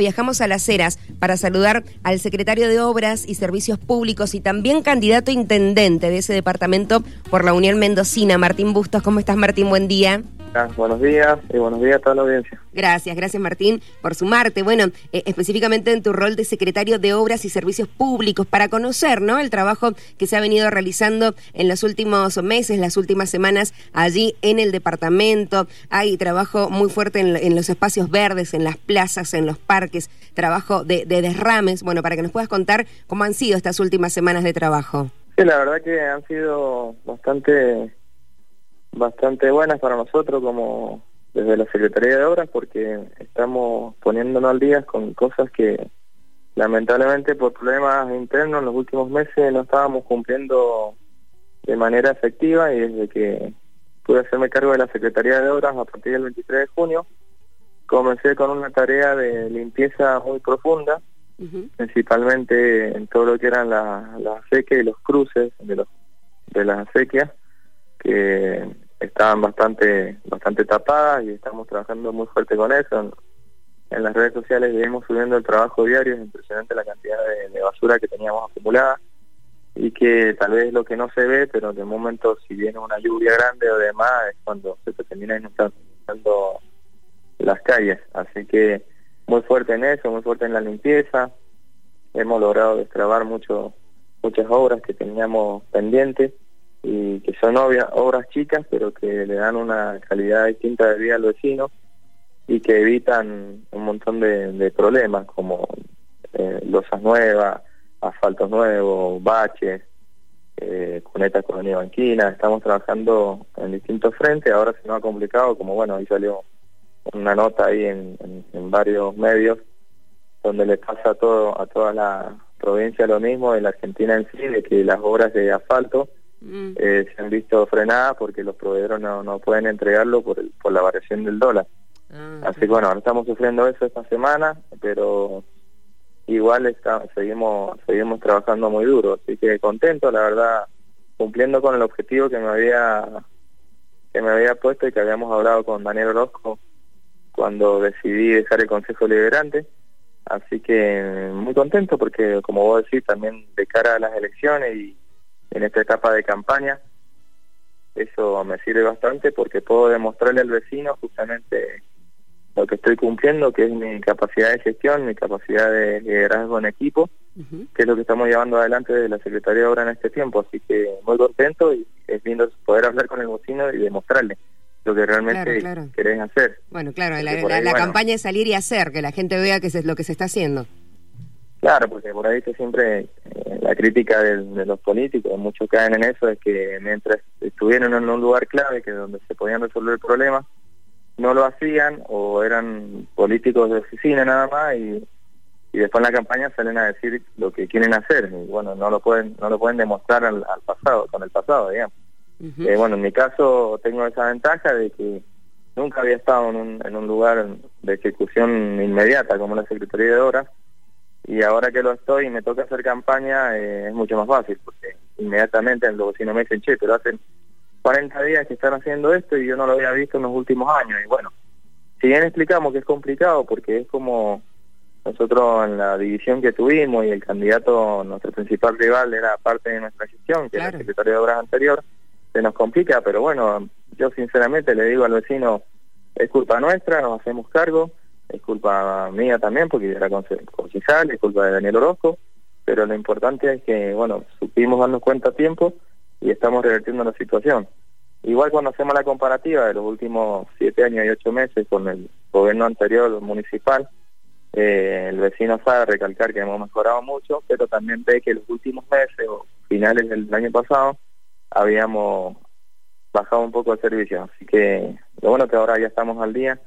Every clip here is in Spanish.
Viajamos a Las Heras para saludar al secretario de Obras y Servicios Públicos y también candidato intendente de ese departamento por la Unión Mendocina, Martín Bustos. ¿Cómo estás, Martín? Buen día. Ah, buenos días y buenos días a toda la audiencia. Gracias, gracias Martín por sumarte. Bueno, eh, específicamente en tu rol de secretario de Obras y Servicios Públicos, para conocer ¿no? el trabajo que se ha venido realizando en los últimos meses, las últimas semanas allí en el departamento. Hay trabajo muy fuerte en, los espacios verdes, en las plazas, en los parques, trabajo de, de derrames. Bueno, para que nos puedas contar cómo han sido estas últimas semanas de trabajo. Sí, la verdad que han sido bastante bastante buenas para nosotros como desde la Secretaría de Obras porque estamos poniéndonos al día con cosas que lamentablemente por problemas internos en los últimos meses no estábamos cumpliendo de manera efectiva y desde que pude hacerme cargo de la Secretaría de Obras a partir del 23 de junio comencé con una tarea de limpieza muy profunda principalmente en todo lo que eran las la acequias y los cruces de los de las acequias que estaban bastante bastante tapadas y estamos trabajando muy fuerte con eso. En, las redes sociales seguimos subiendo el trabajo diario, es impresionante la cantidad de, basura que teníamos acumulada y que tal vez lo que no se ve, pero de momento si viene una lluvia grande o demás es cuando se termina inundando las calles. Así que muy fuerte en eso, muy fuerte en la limpieza. Hemos logrado destrabar mucho, muchas obras que teníamos pendientes y que son obras chicas pero que le dan una calidad distinta de vida al vecino y que evitan un montón de, problemas como eh, losas nuevas, asfaltos nuevos, baches, eh, cunetas con banquina. Estamos trabajando en distintos frentes, ahora se nos ha complicado, como bueno, ahí salió una nota ahí en, en, varios medios donde le pasa a, todo, a toda la provincia lo mismo, en la Argentina en sí, de que las obras de asfalto Mm. Eh, se han visto frenadas porque los proveedores no, no pueden entregarlo por, por la variación del dólar. Ah, Así que bueno, ahora estamos sufriendo eso esta semana, pero igual está, seguimos seguimos trabajando muy duro, así que contento, la verdad, cumpliendo con el objetivo que me había que me había puesto y que habíamos hablado con Daniel Orozco cuando decidí dejar el Consejo Liberante. Así que muy contento porque, como vos decís, también de cara a las elecciones y, en esta etapa de campaña. Eso me sirve bastante porque puedo demostrarle al vecino justamente lo que estoy cumpliendo, que es mi capacidad de gestión, mi capacidad de liderazgo en equipo, que es lo que estamos llevando adelante desde la Secretaría de Obra en este tiempo. Así que muy contento y es lindo poder hablar con el vecino y demostrarle lo que realmente quieren hacer. Bueno, claro, la, campaña es salir y hacer, que la gente vea que es lo que se está haciendo. Claro, porque por ahí que siempre eh, la crítica de, los políticos, muchos caen en eso, es que mientras estuvieron en un lugar clave, que donde se podían resolver el problema, no lo hacían o eran políticos de oficina nada más y, y después en la campaña salen a decir lo que quieren hacer y bueno, no lo pueden no lo pueden demostrar al, pasado, con el pasado, digamos. Eh, bueno, en mi caso tengo esa ventaja de que nunca había estado en un, en un lugar de ejecución inmediata como la Secretaría de Obras, y ahora que lo estoy y me toca hacer campaña eh, es mucho más fácil porque inmediatamente los vecinos me dicen, che, pero hacen 40 días que están haciendo esto y yo no lo había visto en los últimos años y bueno, si bien explicamos que es complicado porque es como nosotros en la división que tuvimos y el candidato, nuestro principal rival era parte de nuestra gestión, que era el secretario de Obras anterior, se nos complica, pero bueno, yo sinceramente le digo al vecino, es culpa nuestra, nos hacemos cargo, es culpa mía también porque era concejal, es culpa de Daniel Orozco, pero lo importante es que, bueno, supimos darnos cuenta a tiempo y estamos revertiendo la situación. Igual cuando hacemos la comparativa de los últimos siete años y ocho meses con el gobierno anterior municipal, eh, el vecino sabe recalcar que hemos mejorado mucho, pero también ve que los últimos meses o finales del año pasado habíamos bajado un poco el servicio. Así que lo bueno que ahora ya estamos al día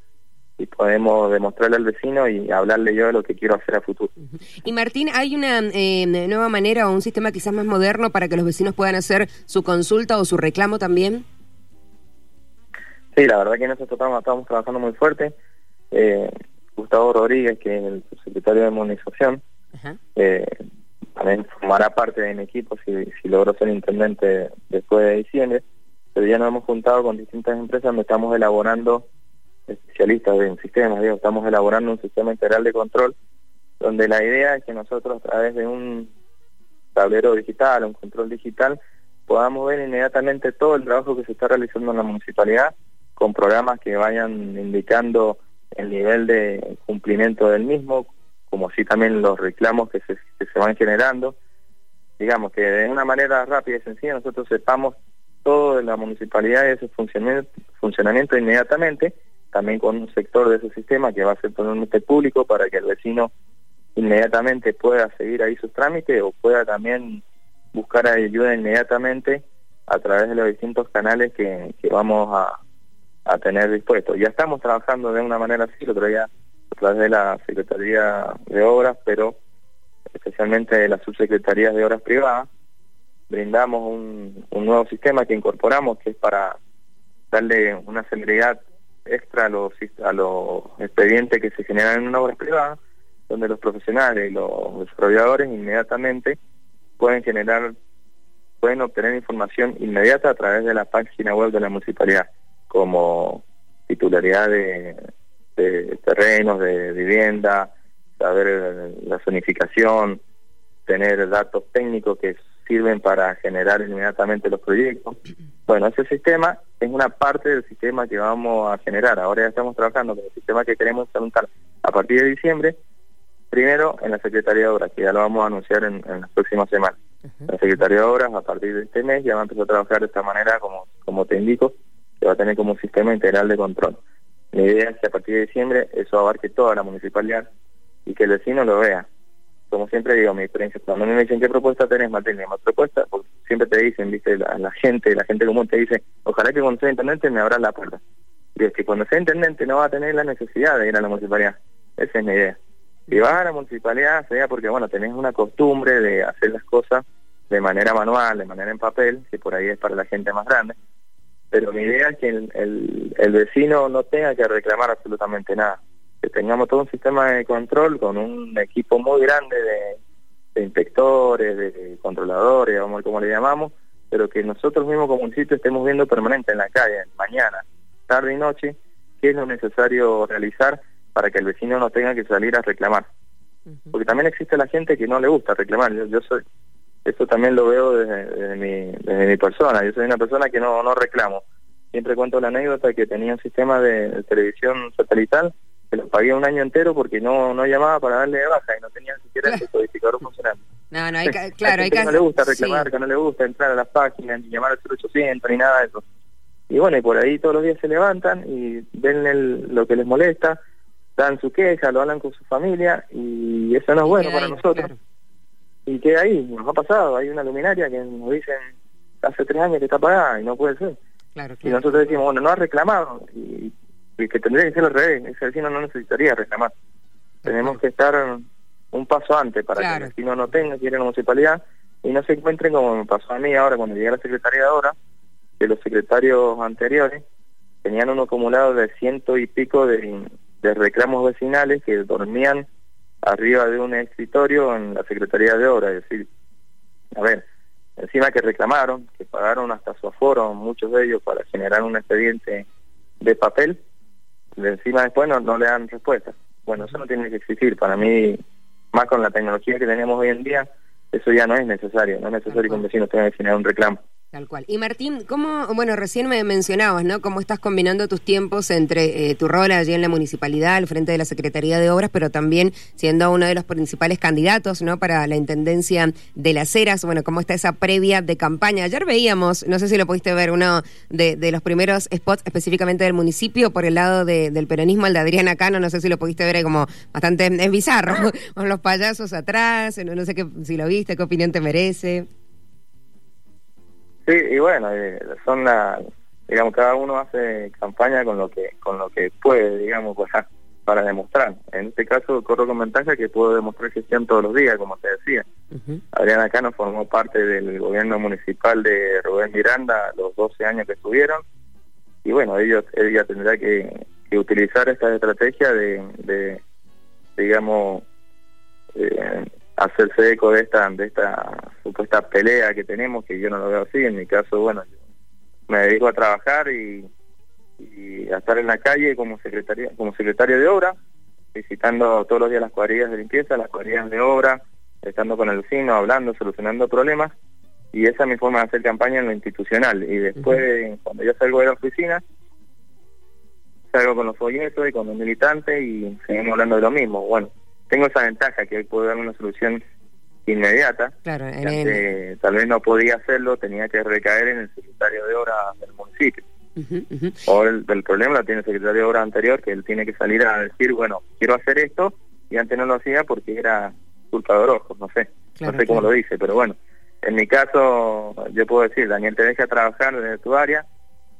y podemos demostrarle al vecino y hablarle yo de lo que quiero hacer a futuro. Y Martín, ¿hay una eh, nueva manera o un sistema quizás más moderno para que los vecinos puedan hacer su consulta o su reclamo también? Sí, la verdad que nosotros estamos, estamos trabajando muy fuerte. Eh, Gustavo Rodríguez, que es el secretario de Movilización, eh, también formará parte de mi equipo si, si logro ser intendente después de diciembre, pero ya nos hemos juntado con distintas empresas donde estamos elaborando especialistas en sistemas, digo, estamos elaborando un sistema integral de control donde la idea es que nosotros a través de un tablero digital, un control digital, podamos ver inmediatamente todo el trabajo que se está realizando en la municipalidad con programas que vayan indicando el nivel de cumplimiento del mismo, como así también los reclamos que se, se van generando. Digamos que de una manera rápida y sencilla nosotros sepamos todo de la municipalidad y ese funcionamiento, funcionamiento inmediatamente, también con un sector de ese sistema que va a ser totalmente público para que el vecino inmediatamente pueda seguir ahí sus trámites o pueda también buscar ayuda inmediatamente a través de los distintos canales que, vamos a, a tener dispuestos. Ya estamos trabajando de una manera así, el otro día a través de la Secretaría de Obras, pero especialmente de las subsecretarías de Obras Privadas, brindamos un, un nuevo sistema que incorporamos que es para darle una celeridad extra a los, a los expedientes que se generan en una obra privada, donde los profesionales y los desarrolladores inmediatamente pueden generar, pueden obtener información inmediata a través de la página web de la municipalidad, como titularidad de, de terrenos, de vivienda, saber la zonificación, tener datos técnicos que sirven para generar inmediatamente los proyectos. Bueno, ese sistema es una parte del sistema que vamos a generar. Ahora ya estamos trabajando con el sistema que queremos implementar a partir de diciembre, primero en la Secretaría de Obras, que ya lo vamos a anunciar en, las próximas semanas. La Secretaría de Obras a partir de este mes ya va a empezar a trabajar de esta manera, como, como te indico, que va a tener como un sistema integral de control. La idea es que a partir de diciembre eso abarque toda la municipalidad y que el vecino lo vea como siempre digo, mi experiencia, cuando me dicen qué propuesta tenés, Martín, más propuesta, porque siempre te dicen, viste, la, gente, la gente común te dice, ojalá que cuando sea intendente me abra la puerta. Y es que cuando sea intendente no va a tener la necesidad de ir a la municipalidad. Esa es mi idea. Si vas a la municipalidad, sea porque, bueno, tenés una costumbre de hacer las cosas de manera manual, de manera en papel, que por ahí es para la gente más grande. Pero mi idea es que el, el vecino no tenga que reclamar absolutamente nada que tengamos todo un sistema de control con un equipo muy grande de, inspectores, de controladores, vamos como le llamamos, pero que nosotros mismos como municipio estemos viendo permanente en la calle, mañana, tarde y noche, qué es lo necesario realizar para que el vecino no tenga que salir a reclamar. Porque también existe la gente que no le gusta reclamar. Yo, yo soy, eso también lo veo desde, mi, desde mi persona. Yo soy una persona que no, no reclamo. Siempre cuento la anécdota que tenía un sistema de televisión satelital se lo pagué un año entero porque no no llamaba para darle de baja y no tenía ni siquiera el codificador funcionando. No, no, hay, claro, hay que... no le gusta reclamar, que no le gusta entrar a las páginas, ni llamar al 0800, ni nada de eso. Y bueno, y por ahí todos los días se levantan y ven lo que les molesta, dan su queja, lo hablan con su familia y eso no es bueno para nosotros. Y queda ahí, nos ha pasado, hay una luminaria que nos dicen hace tres años que está apagada y no puede ser. y nosotros decimos, bueno, no ha reclamado y que tendría que ser al revés, ese vecino no necesitaría reclamar. Tenemos que estar un paso antes para que el vecino no tenga que ir a la municipalidad y no se encuentren como me pasó a mí ahora cuando llegué a la Secretaría de Ahora, que los secretarios anteriores tenían un acumulado de ciento y pico de, de reclamos vecinales que dormían arriba de un escritorio en la Secretaría de Obras, es decir, a ver, encima que reclamaron, que pagaron hasta su aforo, muchos de ellos, para generar un expediente de papel, encima después no, no le dan respuesta. Bueno, eso no tiene que existir. Para mí, más con la tecnología que tenemos hoy en día, eso ya no es necesario. No es necesario que un vecino tenga que generar un reclamo. Tal cual. Y Martín, ¿cómo, bueno, recién me mencionabas, ¿no? Cómo estás combinando tus tiempos entre eh, tu rol allí en la municipalidad, al frente de la Secretaría de Obras, pero también siendo uno de los principales candidatos, ¿no? Para la Intendencia de las Heras, bueno, cómo está esa previa de campaña. Ayer veíamos, no sé si lo pudiste ver, uno de, de los primeros spots específicamente del municipio por el lado del peronismo, el de Adriana Cano, no sé si lo pudiste ver, como bastante, es bizarro, con los payasos atrás, no, no sé qué, si lo viste, qué opinión te merece. Sí, y bueno, eh, son la, digamos, cada uno hace campaña con lo que con lo que puede, digamos, pues, para demostrar. En este caso corro con ventaja que puedo demostrar gestión todos los días, como te decía. Adriana Cano formó parte del gobierno municipal de Rubén Miranda los 12 años que estuvieron y bueno, ellos ella tendrá que, utilizar esta estrategia de, de digamos, eh, hacerse eco de esta de esta supuesta pelea que tenemos que yo no lo veo así en mi caso bueno me dedico a trabajar y, y a estar en la calle como secretaria, como secretario de obra, visitando todos los días las cuadrillas de limpieza, las cuadrillas de obra, estando con el vecino, hablando, solucionando problemas, y esa es mi forma de hacer campaña en lo institucional. Y después, cuando yo salgo de la oficina, salgo con los folletos y con los militantes y seguimos hablando de lo mismo. Bueno, tengo esa ventaja que hoy puedo dar una solución inmediata. Claro, tal vez no podía hacerlo, tenía que recaer en el secretario de obra del municipio. O el, problema lo tiene el secretario de obra anterior, que él tiene que salir a decir, bueno, quiero hacer esto, y antes no lo hacía porque era culpa de ojos, no sé, no sé cómo lo dice, pero bueno, en mi caso yo puedo decir, Daniel te deja trabajar desde tu área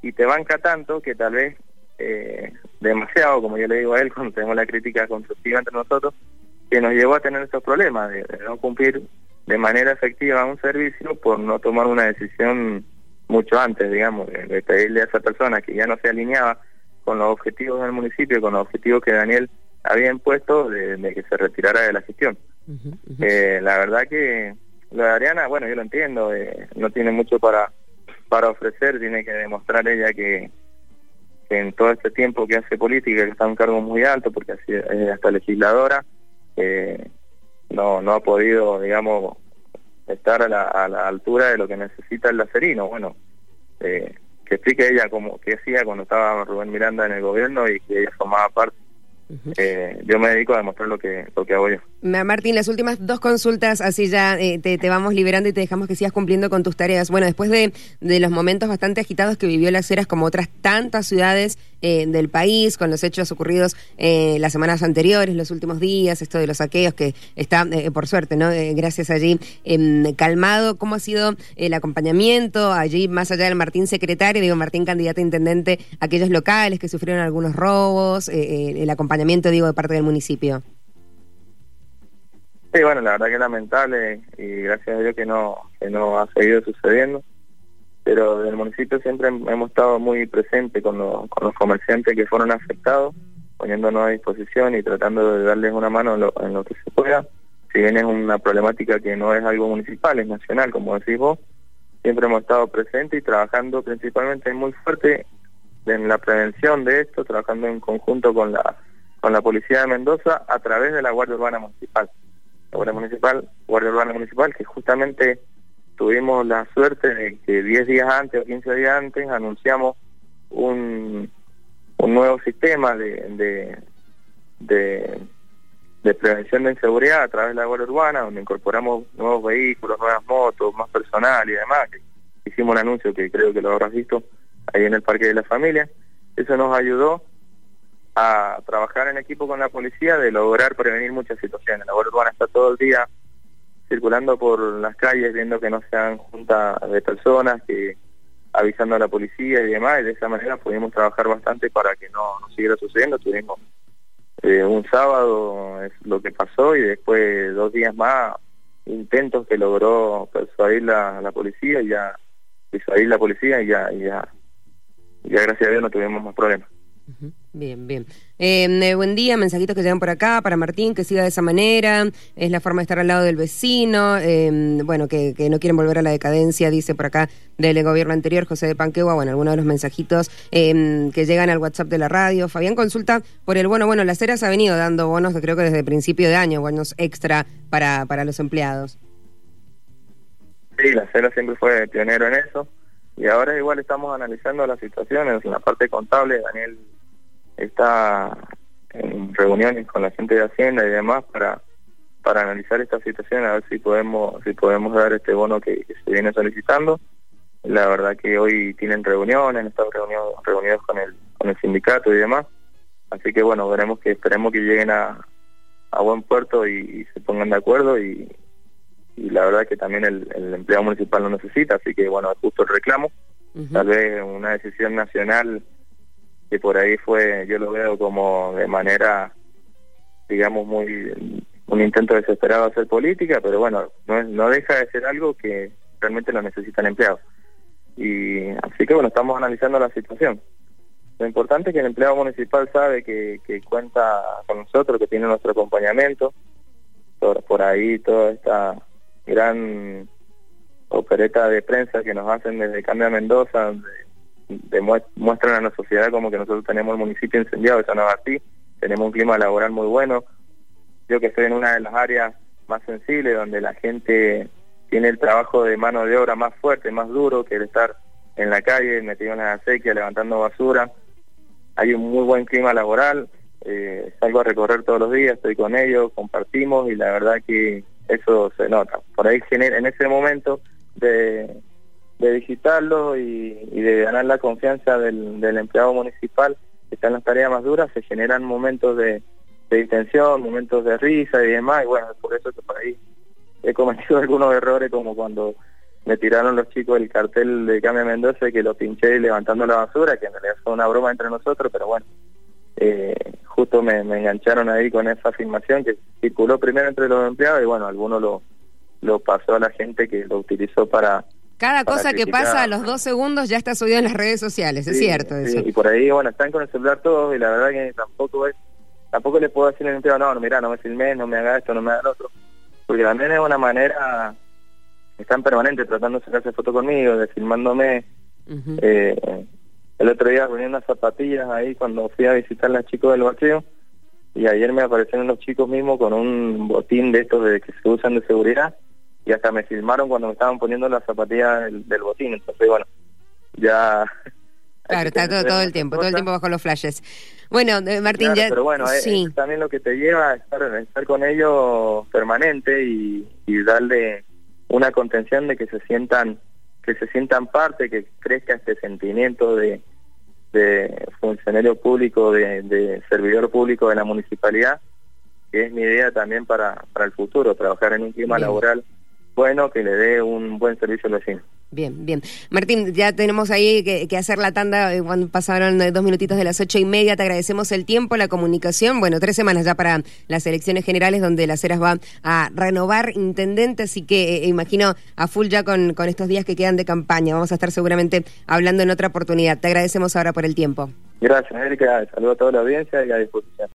y te banca tanto que tal vez eh, demasiado, como yo le digo a él cuando tenemos la crítica constructiva entre nosotros, que nos llevó a tener estos problemas de, no cumplir de manera efectiva un servicio por no tomar una decisión mucho antes, digamos, de, pedirle a esa persona que ya no se alineaba con los objetivos del municipio, con los objetivos que Daniel había impuesto de, que se retirara de la gestión. Eh, la verdad que la de Ariana, bueno, yo lo entiendo, eh, no tiene mucho para para ofrecer, tiene que demostrar ella que, en todo este tiempo que hace política, que está en un cargo muy alto, porque así es hasta legisladora, no, no ha podido, digamos, estar a la, altura de lo que necesita el lacerino. Bueno, eh, que explique ella como que hacía cuando estaba Rubén Miranda en el gobierno y que ella formaba parte eh, yo me dedico a demostrar lo que, lo que hago yo. Martín, las últimas dos consultas, así ya eh, te, vamos liberando y te dejamos que sigas cumpliendo con tus tareas. Bueno, después de, de los momentos bastante agitados que vivió Las Heras, como otras tantas ciudades eh, del país, con los hechos ocurridos las semanas anteriores, los últimos días, esto de los saqueos, que está, por suerte, ¿no? gracias allí, em, calmado. ¿Cómo ha sido el acompañamiento allí, más allá del Martín secretario, digo, Martín candidato a intendente, aquellos locales que sufrieron algunos robos, el acompañamiento? Digo, de parte del municipio. Sí, bueno, la verdad que lamentable y gracias a Dios que no, que no ha seguido sucediendo. Pero del municipio siempre hemos estado muy presentes con, los, con los comerciantes que fueron afectados, poniéndonos a disposición y tratando de darles una mano en lo, en lo que se pueda. Si bien es una problemática que no es algo municipal, es nacional, como decís vos, siempre hemos estado presentes y trabajando principalmente muy fuerte en la prevención de esto, trabajando en conjunto con la con la Policía de Mendoza a través de la Guardia Urbana Municipal. La Guardia Municipal, Guardia Urbana Municipal, que justamente tuvimos la suerte de que 10 días antes o 15 días antes anunciamos un, un nuevo sistema de, de, de, prevención de inseguridad a través de la Guardia Urbana, donde incorporamos nuevos vehículos, nuevas motos, más personal y demás. Hicimos un anuncio que creo que lo habrás visto ahí en el Parque de la Familia. Eso nos ayudó a trabajar en equipo con la policía de lograr prevenir muchas situaciones. La Guardia Urbana está todo el día circulando por las calles viendo que no sean juntas de personas, que avisando a la policía y demás, y de esa manera pudimos trabajar bastante para que no, no siguiera sucediendo. Tuvimos eh, un sábado es lo que pasó y después dos días más intentos que logró persuadir la, la policía y ya persuadir la policía y ya, y ya, ya gracias a Dios no tuvimos más problemas. Bien, bien. Em, eh, buen día, mensajitos que llegan por acá para Martín, que siga de esa manera, es la forma de estar al lado del vecino, em, bueno, que, no quieren volver a la decadencia, dice por acá del gobierno anterior, José de Panquegua, bueno, algunos de los mensajitos em, que llegan al WhatsApp de la radio. Fabián consulta por el bueno, bueno, Las Heras ha venido dando bonos, creo que desde principio de año, bonos extra para, para los empleados. Sí, Las Heras siempre fue pionero en eso y ahora igual estamos analizando las situaciones en la parte contable, Daniel está en reuniones con la gente de Hacienda y demás para para analizar esta situación a ver si podemos si podemos dar este bono que, se viene solicitando. La verdad que hoy tienen reuniones estado reunidos reunidos con el con el sindicato y demás. Así que bueno veremos que esperemos que lleguen a, a buen puerto y, se pongan de acuerdo y, y la verdad que también el, el empleado municipal lo necesita. Así que bueno es justo el reclamo. Tal vez una decisión nacional que por ahí fue, yo lo veo como de manera, digamos, muy un intento desesperado de hacer política, pero bueno, no, deja de ser algo que realmente lo necesitan empleados. Y así que bueno, estamos analizando la situación. Lo importante es que el empleado municipal sabe que, cuenta con nosotros, que tiene nuestro acompañamiento. Por, ahí toda esta gran opereta de prensa que nos hacen desde Cambia Mendoza, muestran a la sociedad como que nosotros tenemos el municipio incendiado, eso no es así, tenemos un clima laboral muy bueno, yo que estoy en una de las áreas más sensibles donde la gente tiene el trabajo de mano de obra más fuerte, más duro que el estar en la calle, metido en la sequía, levantando basura, hay un muy buen clima laboral, eh, salgo a recorrer todos los días, estoy con ellos, compartimos y la verdad que eso se nota. Por ahí en ese momento de, de visitarlos y, de ganar la confianza del, empleado municipal que está en las tareas más duras, se generan momentos de, de distensión, momentos de risa y demás, y bueno, por eso que por ahí he cometido algunos errores como cuando me tiraron los chicos el cartel de Cambia Mendoza que lo pinché levantando la basura, que en realidad fue una broma entre nosotros, pero bueno, eh, justo me, engancharon ahí con esa afirmación que circuló primero entre los empleados y bueno, alguno lo, lo pasó a la gente que lo utilizó para... Cada cosa que pasa a los dos segundos ya está subido en las redes sociales, es cierto eso. y por ahí, bueno, están con el celular todos y la verdad que tampoco es, tampoco le puedo decir al empleado, no, no, mira, no me filmes, no me haga esto, no me haga lo otro, porque también es una manera, están permanente tratando de sacarse foto conmigo, de filmándome, eh, el otro día venía unas zapatillas ahí cuando fui a visitar a las chicos del vacío y ayer me aparecieron los chicos mismos con un botín de estos de que se usan de seguridad y hasta me filmaron cuando me estaban poniendo las zapatillas del, botín. Entonces, bueno, ya... Claro, está todo, el tiempo, todo el tiempo bajo los flashes. Bueno, eh, Martín, ya... Pero bueno, sí. es también lo que te lleva a estar, estar con ellos permanente y, y darle una contención de que se sientan que se sientan parte, que crezca este sentimiento de, de funcionario público, de, servidor público de la municipalidad, que es mi idea también para, para el futuro, trabajar en un clima laboral bueno que le dé un buen servicio al vecino. Bien, bien. Martín, ya tenemos ahí que, hacer la tanda eh, cuando pasaron eh, dos minutitos de las ocho y media. Te agradecemos el tiempo, la comunicación. Bueno, tres semanas ya para las elecciones generales donde las Heras va a renovar intendente, así que eh, imagino a full ya con, con estos días que quedan de campaña. Vamos a estar seguramente hablando en otra oportunidad. Te agradecemos ahora por el tiempo. Gracias, Erika. Saludo a toda la audiencia y a disposición.